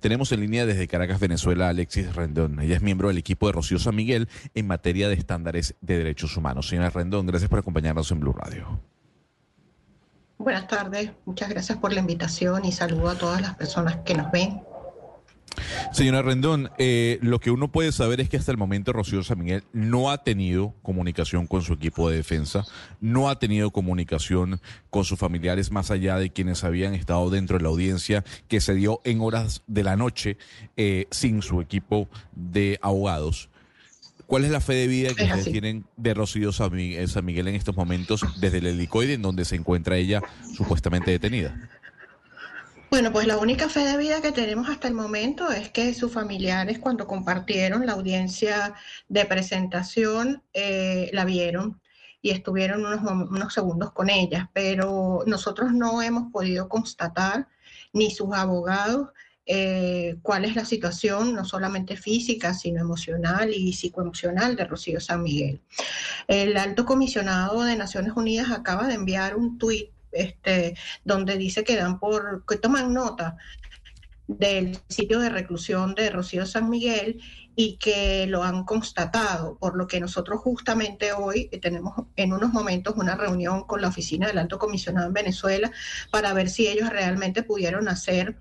Tenemos en línea desde Caracas, Venezuela, Alexis Rendón. Ella es miembro del equipo de Rocío San Miguel en materia de estándares de derechos humanos. Señora Rendón, gracias por acompañarnos en Blue Radio. Buenas tardes, muchas gracias por la invitación y saludo a todas las personas que nos ven. Señora Rendón, eh, lo que uno puede saber es que hasta el momento Rocío San Miguel no ha tenido comunicación con su equipo de defensa, no ha tenido comunicación con sus familiares más allá de quienes habían estado dentro de la audiencia que se dio en horas de la noche eh, sin su equipo de abogados. ¿Cuál es la fe de vida que ustedes tienen de Rocío San Miguel en estos momentos desde el helicoide en donde se encuentra ella supuestamente detenida? Bueno, pues la única fe de vida que tenemos hasta el momento es que sus familiares cuando compartieron la audiencia de presentación eh, la vieron y estuvieron unos, segundos con ella, pero nosotros no hemos podido constatar, ni sus abogados, eh, cuál es la situación, no solamente física, sino emocional y psicoemocional de Rocío San Miguel. El alto comisionado de Naciones Unidas acaba de enviar un tuit este, donde dice que dan por, que toman nota del sitio de reclusión de Rocío San Miguel y que lo han constatado, por lo que nosotros justamente hoy tenemos en unos momentos una reunión con la oficina del alto comisionado en Venezuela para ver si ellos realmente pudieron hacer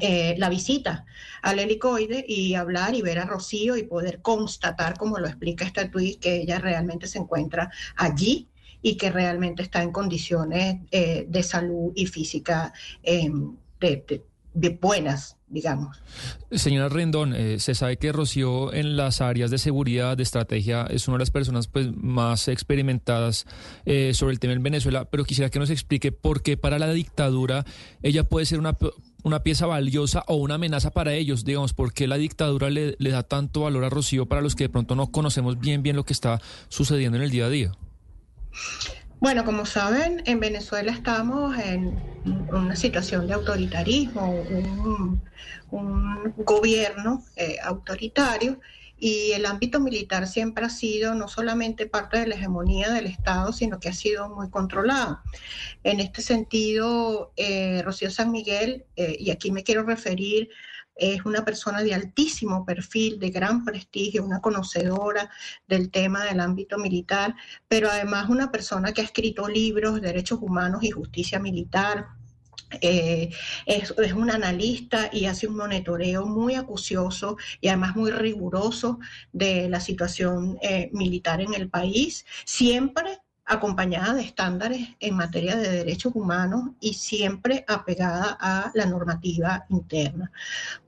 eh, la visita al helicoide y hablar y ver a Rocío y poder constatar, como lo explica este tuit, que ella realmente se encuentra allí y que realmente está en condiciones eh, de salud y física em, de, buenas, digamos. Señora Rendón, eh, se sabe que Rocío en las áreas de seguridad, de estrategia, es una de las personas pues, más experimentadas eh, sobre el tema en Venezuela, pero quisiera que nos explique por qué para la dictadura ella puede ser una, una pieza valiosa o una amenaza para ellos, digamos, por qué la dictadura le, le da tanto valor a Rocío para los que de pronto no conocemos bien bien lo que está sucediendo en el día a día. Bueno, como saben, en Venezuela estamos en una situación de autoritarismo, un, gobierno eh, autoritario y el ámbito militar siempre ha sido no solamente parte de la hegemonía del Estado, sino que ha sido muy controlado. En este sentido, eh, Rocío San Miguel, eh, y aquí me quiero referir es una persona de altísimo perfil, de gran prestigio, una conocedora del tema del ámbito militar, pero además una persona que ha escrito libros de derechos humanos y justicia militar, eh, es, un analista y hace un monitoreo muy acucioso y además muy riguroso de la situación eh, militar en el país, siempre acompañada de estándares en materia de derechos humanos y siempre apegada a la normativa interna.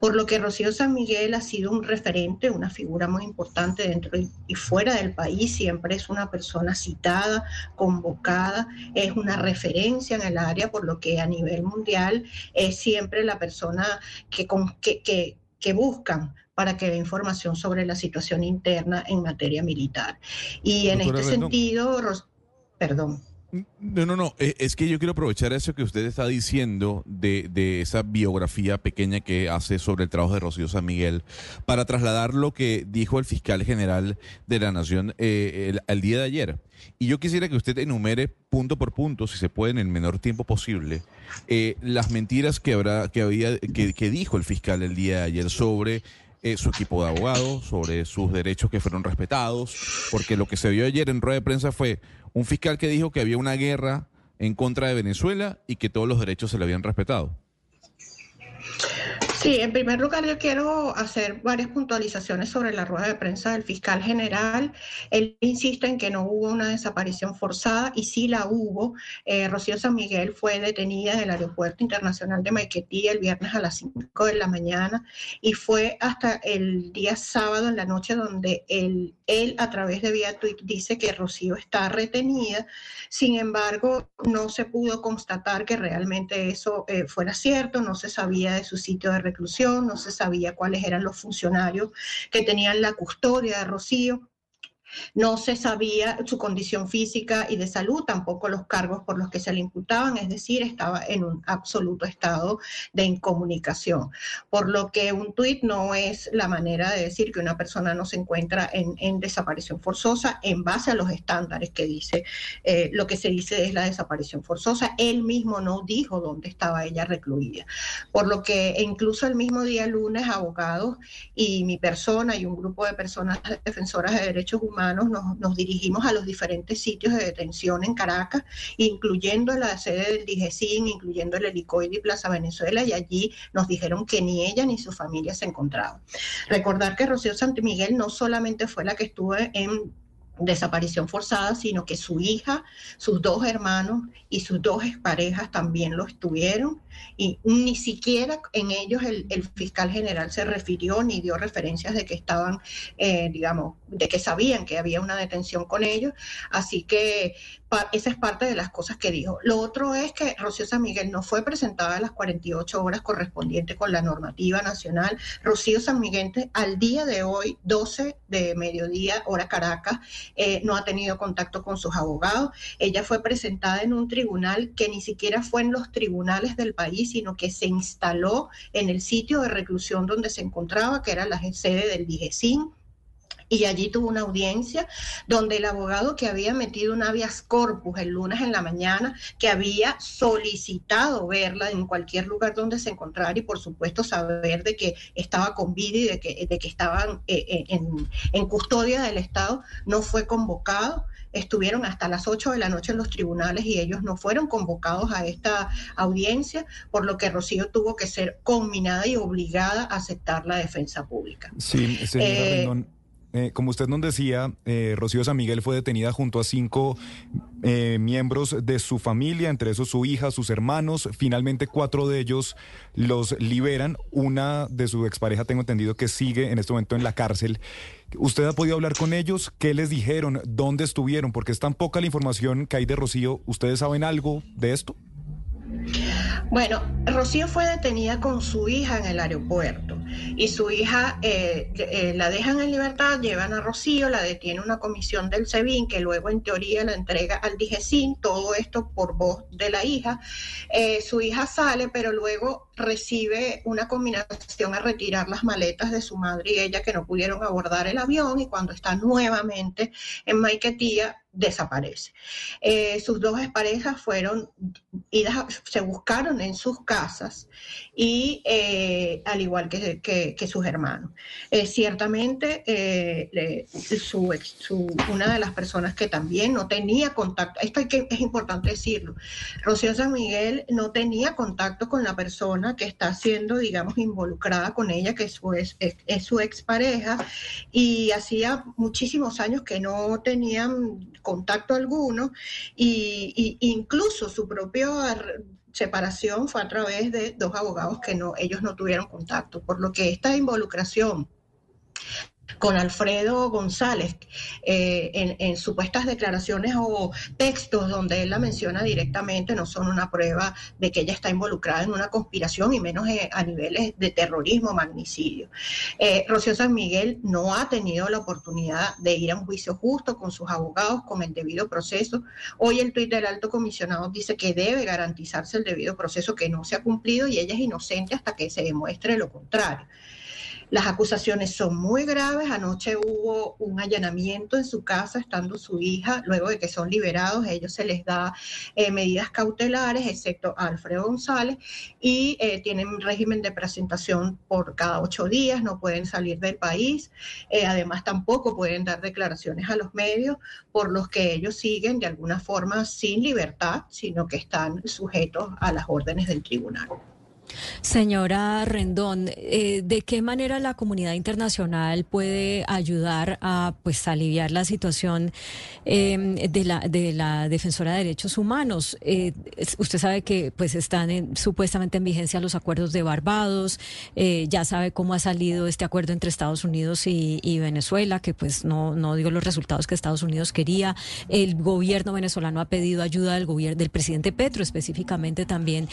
Por lo que Rocío San Miguel ha sido un referente, una figura muy importante dentro y fuera del país, siempre es una persona citada, convocada, es una referencia en el área, por lo que a nivel mundial es siempre la persona que, que, que buscan para que dé información sobre la situación interna en materia militar. Y en este sentido, Perdón. No, no, no, e, es que yo quiero aprovechar eso que usted está diciendo de, de, esa biografía pequeña que hace sobre el trabajo de Rocío San Miguel para trasladar lo que dijo el fiscal general de la Nación eh, el, día de ayer. Y yo quisiera que usted enumere punto por punto, si se puede en el menor tiempo posible, eh, las mentiras que, habrá, que, había, que, que dijo el fiscal el día de ayer sobre eh, su equipo de abogados, sobre sus derechos que fueron respetados, porque lo que se vio ayer en rueda de prensa fue un fiscal que dijo que había una guerra en contra de Venezuela y que todos los derechos se le habían respetado. Sí, en primer lugar yo quiero hacer varias puntualizaciones sobre la rueda de prensa del fiscal general. Él insiste en que no hubo una desaparición forzada y sí la hubo. Eh, Rocío San Miguel fue detenida en el Aeropuerto Internacional de Maiquetí el viernes a las 5 de la mañana y fue hasta el día sábado en la noche donde él, él a través de vía tweet dice que Rocío está retenida. Sin embargo, no se pudo constatar que realmente eso eh, fuera cierto, no se sabía de su sitio de reclusión, no se sabía cuáles eran los funcionarios que tenían la custodia de Rocío. No se sabía su condición física y de salud, tampoco los cargos por los que se le imputaban, es decir, estaba en un absoluto estado de incomunicación. Por lo que un tuit no es la manera de decir que una persona no se encuentra en, desaparición forzosa en base a los estándares que dice, eh, lo que se dice es la desaparición forzosa. Él mismo no dijo dónde estaba ella recluida. Por lo que incluso el mismo día lunes, abogados y mi persona y un grupo de personas defensoras de derechos humanos, nos, dirigimos a los diferentes sitios de detención en Caracas, incluyendo la sede del DIGESIN, incluyendo el helicoide y Plaza Venezuela, y allí nos dijeron que ni ella ni su familia se encontraban. Recordar que Rocío Santimiguel no solamente fue la que estuvo en desaparición forzada, sino que su hija, sus dos hermanos y sus dos parejas también lo estuvieron y ni siquiera en ellos el, fiscal general se refirió ni dio referencias de que estaban, eh, digamos, de que sabían que había una detención con ellos. Así que esa es parte de las cosas que dijo. Lo otro es que Rocío San Miguel no fue presentada a las 48 horas correspondientes con la normativa nacional. Rocío San Miguel al día de hoy, 12 de mediodía, hora Caracas, eh, no ha tenido contacto con sus abogados. Ella fue presentada en un tribunal que ni siquiera fue en los tribunales del país, sino que se instaló en el sitio de reclusión donde se encontraba, que era la sede del DIGESIN y allí tuvo una audiencia donde el abogado que había metido un habeas corpus el lunes en la mañana, que había solicitado verla en cualquier lugar donde se encontrara y por supuesto saber de que estaba con vida y de que, de que estaban eh, eh, en custodia del Estado, no fue convocado estuvieron hasta las 8 de la noche en los tribunales y ellos no fueron convocados a esta audiencia, por lo que Rocío tuvo que ser conminada y obligada a aceptar la defensa pública. Sí, señora eh, eh, como usted nos decía, eh, Rocío San Miguel fue detenida junto a cinco eh, miembros de su familia, entre esos su hija, sus hermanos. Finalmente cuatro de ellos los liberan. Una de su expareja, tengo entendido que sigue en este momento en la cárcel. ¿Usted ha podido hablar con ellos? ¿Qué les dijeron? ¿Dónde estuvieron? Porque es tan poca la información que hay de Rocío. ¿Ustedes saben algo de esto? Bueno, Rocío fue detenida con su hija en el aeropuerto y su hija eh, eh, la dejan en libertad, llevan a Rocío, la detiene una comisión del SEBIN que luego en teoría la entrega al DIGESIN, todo esto por voz de la hija. Eh, su hija sale, pero luego recibe una combinación a retirar las maletas de su madre y ella que no pudieron abordar el avión y cuando está nuevamente en Maiquetía desaparece. Sus dos parejas fueron se buscaron en sus casas y al igual que, sus hermanos. Eh, ciertamente, una de las personas que también no tenía contacto, esto que, es importante decirlo, Rocío San Miguel no tenía contacto con la persona que está siendo, digamos, involucrada con ella, que es su, es, es su expareja, y hacía muchísimos años que no tenían contacto alguno y, incluso su propia separación fue a través de dos abogados que no ellos no tuvieron contacto, por lo que esta involucración con Alfredo González eh, en, supuestas declaraciones o textos donde él la menciona directamente no son una prueba de que ella está involucrada en una conspiración y menos eh, a niveles de terrorismo, magnicidio. Eh, Rocío San Miguel no ha tenido la oportunidad de ir a un juicio justo con sus abogados, con el debido proceso. Hoy el tuit del alto comisionado dice que debe garantizarse el debido proceso que no se ha cumplido y ella es inocente hasta que se demuestre lo contrario. Las acusaciones son muy graves. Anoche hubo un allanamiento en su casa estando su hija. Luego de que son liberados, a ellos se les da eh, medidas cautelares, excepto a Alfredo González, y eh, tienen régimen de presentación por cada ocho días, no pueden salir del país. Eh, además, tampoco pueden dar declaraciones a los medios, por los que ellos siguen de alguna forma sin libertad, sino que están sujetos a las órdenes del tribunal. Señora Rendón, eh, ¿de qué manera la comunidad internacional puede ayudar a pues aliviar la situación em, de, la, de la defensora de derechos humanos? Eh, usted sabe que pues están supuestamente en vigencia los acuerdos de Barbados, eh, ya sabe cómo ha salido este acuerdo entre Estados Unidos y, Venezuela, que pues no, no dio los resultados que Estados Unidos quería. El gobierno venezolano ha pedido ayuda del gobierno del presidente Petro específicamente también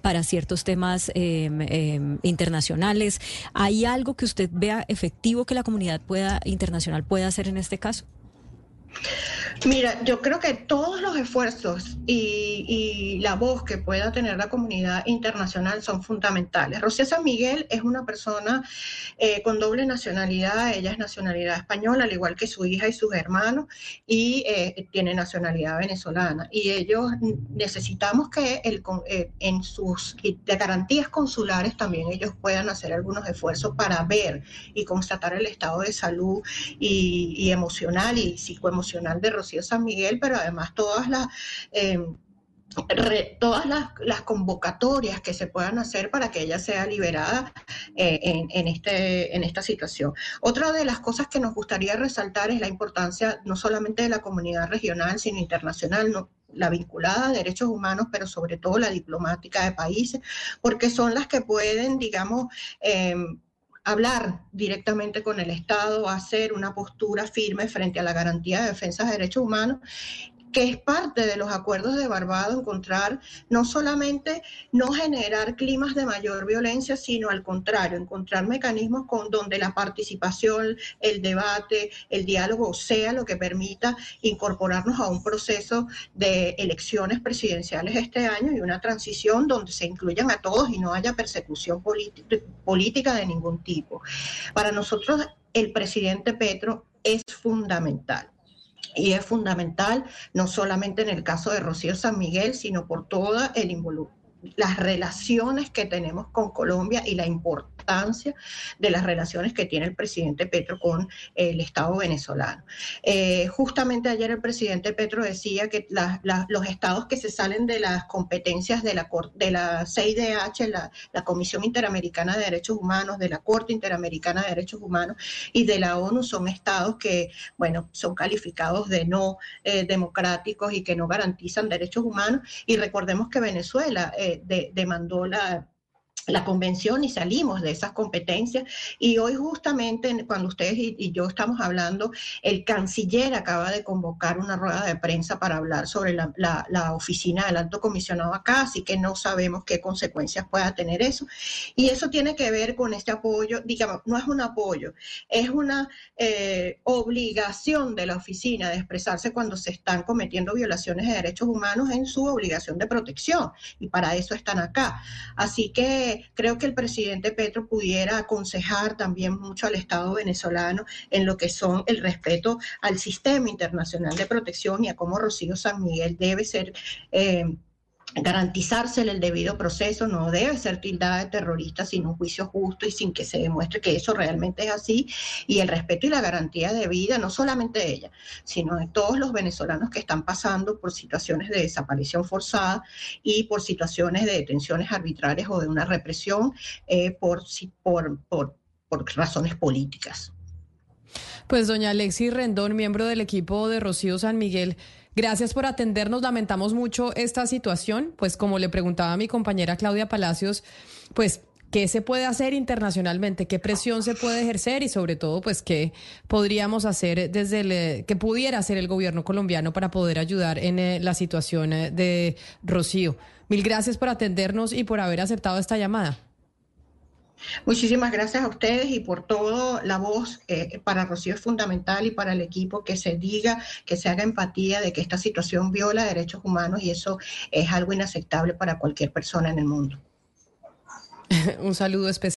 para ciertos temas Em, internacionales. ¿Hay algo que usted vea efectivo que la comunidad pueda internacional pueda hacer en este caso? Mira, yo creo que todos los esfuerzos y, la voz que pueda tener la comunidad internacional son fundamentales. Rocío San Miguel es una persona eh, con doble nacionalidad, ella es nacionalidad española, al igual que su hija y sus hermanos, y eh, tiene nacionalidad venezolana. Y ellos necesitamos que el, eh, en sus garantías consulares también ellos puedan hacer algunos esfuerzos para ver y constatar el estado de salud y, y emocional y psicoemocional de Rocío San Miguel, pero además todas las... Em, todas las, convocatorias que se puedan hacer para que ella sea liberada eh, en, este, en esta situación. Otra de las cosas que nos gustaría resaltar es la importancia no solamente de la comunidad regional, sino internacional, la vinculada a derechos humanos, pero sobre todo la diplomática de países, porque son las que pueden, digamos, em, hablar directamente con el Estado, hacer una postura firme frente a la garantía de defensa de derechos humanos que es parte de los acuerdos de Barbados, encontrar no solamente no generar climas de mayor violencia, sino al contrario, encontrar mecanismos con donde la participación, el debate, el diálogo sea lo que permita incorporarnos a un proceso de elecciones presidenciales este año y una transición donde se incluyan a todos y no haya persecución política de ningún tipo. Para nosotros, el presidente Petro es fundamental y es fundamental no solamente en el caso de Rocío San Miguel, sino por toda el las relaciones que tenemos con Colombia y la importancia de las relaciones que tiene el presidente Petro con el Estado venezolano. Eh, justamente ayer el presidente Petro decía que los estados que se salen de las competencias de la, de la CIDH, la, Comisión Interamericana de Derechos Humanos, de la Corte Interamericana de Derechos Humanos y de la ONU son estados que, bueno, son calificados de no eh, democráticos y que no garantizan derechos humanos. Y recordemos que Venezuela eh, demandó la la convención y salimos de esas competencias. Y hoy justamente cuando ustedes y, yo estamos hablando, el canciller acaba de convocar una rueda de prensa para hablar sobre la, la, oficina del alto comisionado acá, así que no sabemos qué consecuencias pueda tener eso. Y eso tiene que ver con este apoyo, digamos, no es un apoyo, es una eh, obligación de la oficina de expresarse cuando se están cometiendo violaciones de derechos humanos en su obligación de protección. Y para eso están acá. Así que creo que el presidente Petro pudiera aconsejar también mucho al Estado venezolano en lo que son el respeto al sistema internacional de protección y a cómo Rocío San Miguel debe ser... Eh, garantizársele el debido proceso, no debe ser tildada de terrorista sin un juicio justo y sin que se demuestre que eso realmente es así, y el respeto y la garantía de vida, no solamente de ella, sino de todos los venezolanos que están pasando por situaciones de desaparición forzada y por situaciones de detenciones arbitrarias o de una represión eh, por, por, por, por razones políticas. Pues doña Alexis Rendón, miembro del equipo de Rocío San Miguel, Gracias por atendernos. Lamentamos mucho esta situación. Pues como le preguntaba a mi compañera Claudia Palacios, pues ¿Qué se puede hacer internacionalmente? ¿Qué presión se puede ejercer? Y sobre todo, pues, ¿qué podríamos hacer desde el, que pudiera hacer el gobierno colombiano para poder ayudar en eh, la situación eh, de Rocío? Mil gracias por atendernos y por haber aceptado esta llamada. Muchísimas gracias a ustedes y por todo la voz eh, para Rocío es fundamental y para el equipo que se diga, que se haga empatía de que esta situación viola derechos humanos y eso es algo inaceptable para cualquier persona en el mundo. Un saludo especial.